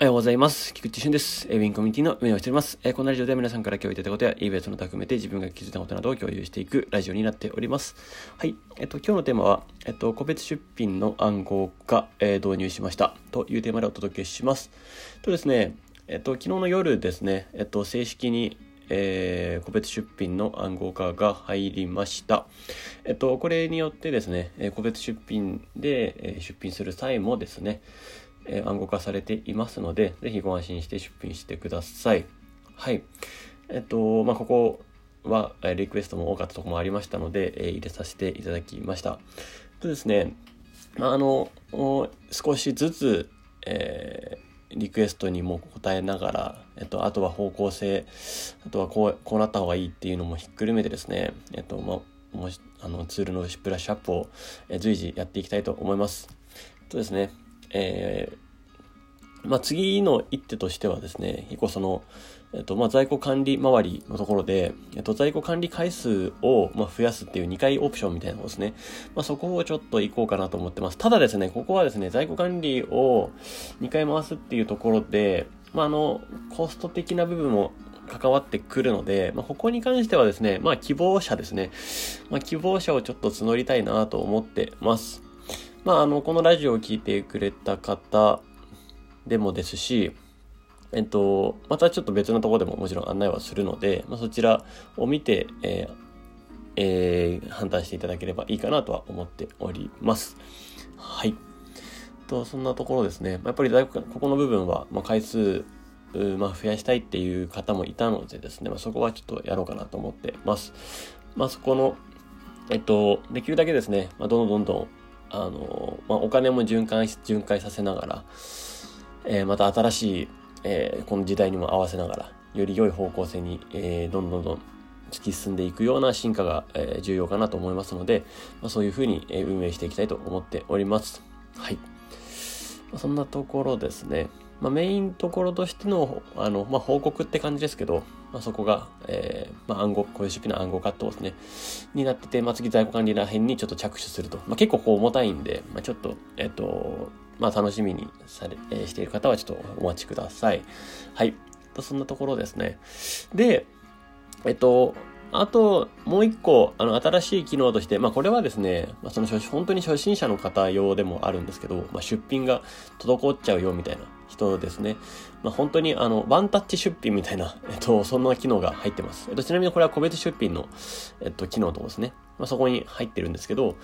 おはようございます。菊池俊です。ウィンコミュニティの運営をしております。このラジオでは皆さんから共有いただいたことや、eBay その他含めて自分が気づいたことなどを共有していくラジオになっております。はい。えっと、今日のテーマは、えっと、個別出品の暗号化、えー導入しました。というテーマでお届けします。とですね、えっと、昨日の夜ですね、えっと、正式に、えー個別出品の暗号化が入りました。えっと、これによってですね、え個別出品で、え出品する際もですね、え暗号化されていますので、ぜひご安心して出品してください。はい。えっと、まあ、ここは、えリクエストも多かったところもありましたので、え入れさせていただきました。とですね、まあ、あの、少しずつ、えーリクエストにも答えながら、えっと、あとは方向性、あとはこう、こうなった方がいいっていうのもひっくるめてですね、えっと、まあ、もし、あの、ツールのブラッシュアップを、え随時やっていきたいと思います。とですね、えーまあ、次の一手としてはですね、結構その、えっと、まあ、在庫管理周りのところで、えっと、在庫管理回数を、ま、増やすっていう2回オプションみたいなのですね。まあ、そこをちょっと行こうかなと思ってます。ただですね、ここはですね、在庫管理を2回回すっていうところで、まあ、あの、コスト的な部分も関わってくるので、まあ、ここに関してはですね、まあ、希望者ですね。まあ、希望者をちょっと募りたいなと思ってます。まあ、あの、このラジオを聞いてくれた方でもですし、えっと、またちょっと別のところでももちろん案内はするので、まあ、そちらを見て、えーえー判断していただければいいかなとは思っております。はい。と、そんなところですね。やっぱりだいぶここの部分は、まあ、回数、まあ、増やしたいっていう方もいたのでですね、まあ、そこはちょっとやろうかなと思ってます。まあ、そこの、えっと、できるだけですね、まあ、どんどんどん、あの、まあ、お金も循環し、巡回させながら、えーまた新しい、えーこの時代にも合わせながら、より良い方向性に、えーどんどんどん突き進んでいくような進化が、えー重要かなと思いますので、まあ、そういうふうに、えー運営していきたいと思っております。はい。まあそんなところですね。まあ、メインところとしての、あの、まあ、報告って感じですけど、まあ、そこが、えーまあ、暗号、こういう出費の暗号化ってことですね、になってて、まあ、次在庫管理ら辺にちょっと着手すると。まあ、結構こう重たいんで、まあ、ちょっと、えっ、と、まあ、楽しみにされ、えーしている方はちょっとお待ちください。はい。とそんなところですね。で、えっと、あと、もう一個、あの、新しい機能として、まあ、これはですね、まあ、その、本当に初心者の方用でもあるんですけど、まあ、出品が滞っちゃうよみたいな人ですね。まあ、本当に、あの、ワンタッチ出品みたいな、えっと、そんな機能が入ってます。えっと、ちなみにこれは個別出品の、えっと、機能とですね。まあ、そこに入ってるんですけど、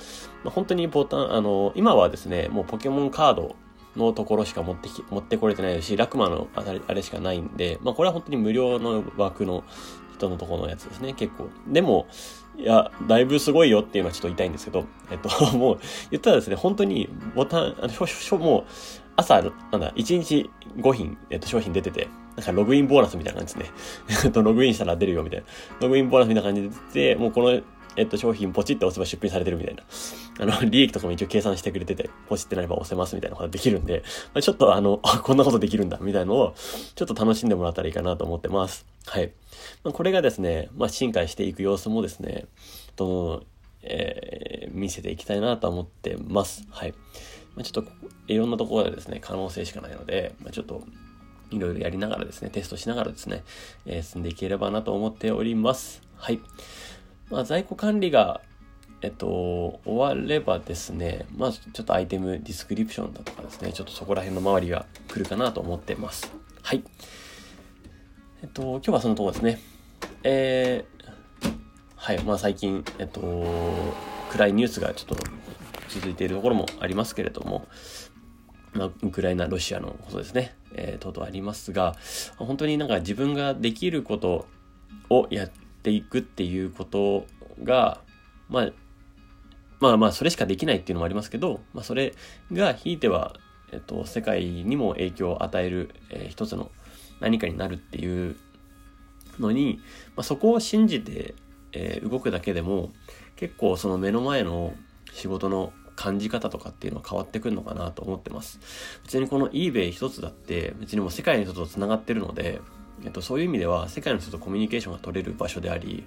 まあ、本当にボタン、あの、今はですね、もうポケモンカードのところしか持ってき、持ってこれてないし、ラクマのあれあれしかないんで、まあこれは本当に無料の枠の人のところのやつですね、結構。でも、いや、だいぶすごいよっていうのはちょっと言いたいんですけど、えっと、もう、言ったらですね、本当にボタン、あの、しょ、しょ、もう、朝、なんだ、1日5品、えっと、商品出てて、なんかログインボーナスみたいな感じですね。えっと、ログインしたら出るよみたいな。ログインボーナスみたいな感じで出てて、もうこの、えっと、商品ポチって押せば出品されてるみたいな。あの、利益とかも一応計算してくれてて、ポチってなれば押せますみたいなことができるんで、まあ、ちょっとあの、こんなことできるんだ、みたいなのを、ちょっと楽しんでもらったらいいかなと思ってます。はい。ま、これがですね、まあ、進化していく様子もですね、どんどん、えー見せていきたいなと思ってます。はい。まあ、ちょっと、いろんなところでですね、可能性しかないので、まあ、ちょっと、いろいろやりながらですね、テストしながらですね、えー進んでいければなと思っております。はい。まあ、在庫管理が、えっと、終わればですね、まあ、ちょっとアイテムディスクリプションだとかですね、ちょっとそこら辺の周りが来るかなと思ってます。はい。えっと、今日はそのとこですね。えー、はい。まあ、最近、えっと、暗いニュースがちょっと続いているところもありますけれども、まあ、ウクライナ、ロシアのことですね、えー、等々ありますが、本当になんか自分ができることをやっていくっていうことが、まあ、まあまあ、それしかできないっていうのもありますけど、まあ、それがひいては、えっと、世界にも影響を与える、えー一つの何かになるっていうのに、まあ、そこを信じて、えー動くだけでも、結構その目の前の仕事の感じ方とかっていうのは変わってくるのかなと思ってます。別にこの eBay 一つだって、別にもう世界の人と繋がってるので、えっと、そういう意味では世界の人とコミュニケーションが取れる場所であり、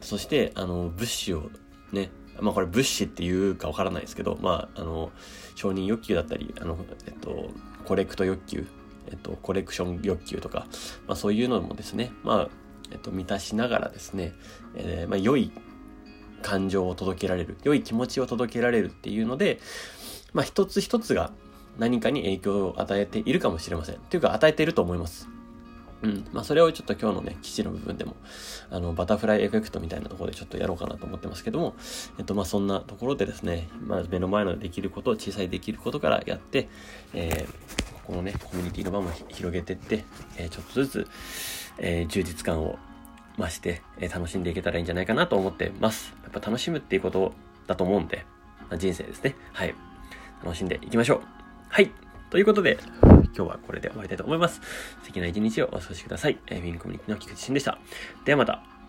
そして、あの、物資をね、まあこれ物資っていうかわからないですけど、まあ、あの、承認欲求だったり、あの、えっと、コレクト欲求、えっと、コレクション欲求とか、まあそういうのもですね、まあ、えっと、満たしながらですね、えー、まあ良い感情を届けられる、良い気持ちを届けられるっていうので、まあ一つ一つが何かに影響を与えているかもしれません。というか与えていると思います。うん。まあ、それをちょっと今日のね、記事の部分でも、あの、バタフライエフェクトみたいなところでちょっとやろうかなと思ってますけども、えっと、まあ、そんなところでですね、まあ、目の前のできること、小さいできることからやって、えー、このね、コミュニティの場も広げてって、えー、ちょっとずつ、えー、充実感を増して、えー、楽しんでいけたらいいんじゃないかなと思ってます。やっぱ楽しむっていうことだと思うんで、まあ、人生ですね。はい。楽しんでいきましょう。はい。ということで、今日はこれで終わりたいと思います。素敵な一日をお過ごしください。えー、ウィンコミュニティの菊池慎でした。ではまた。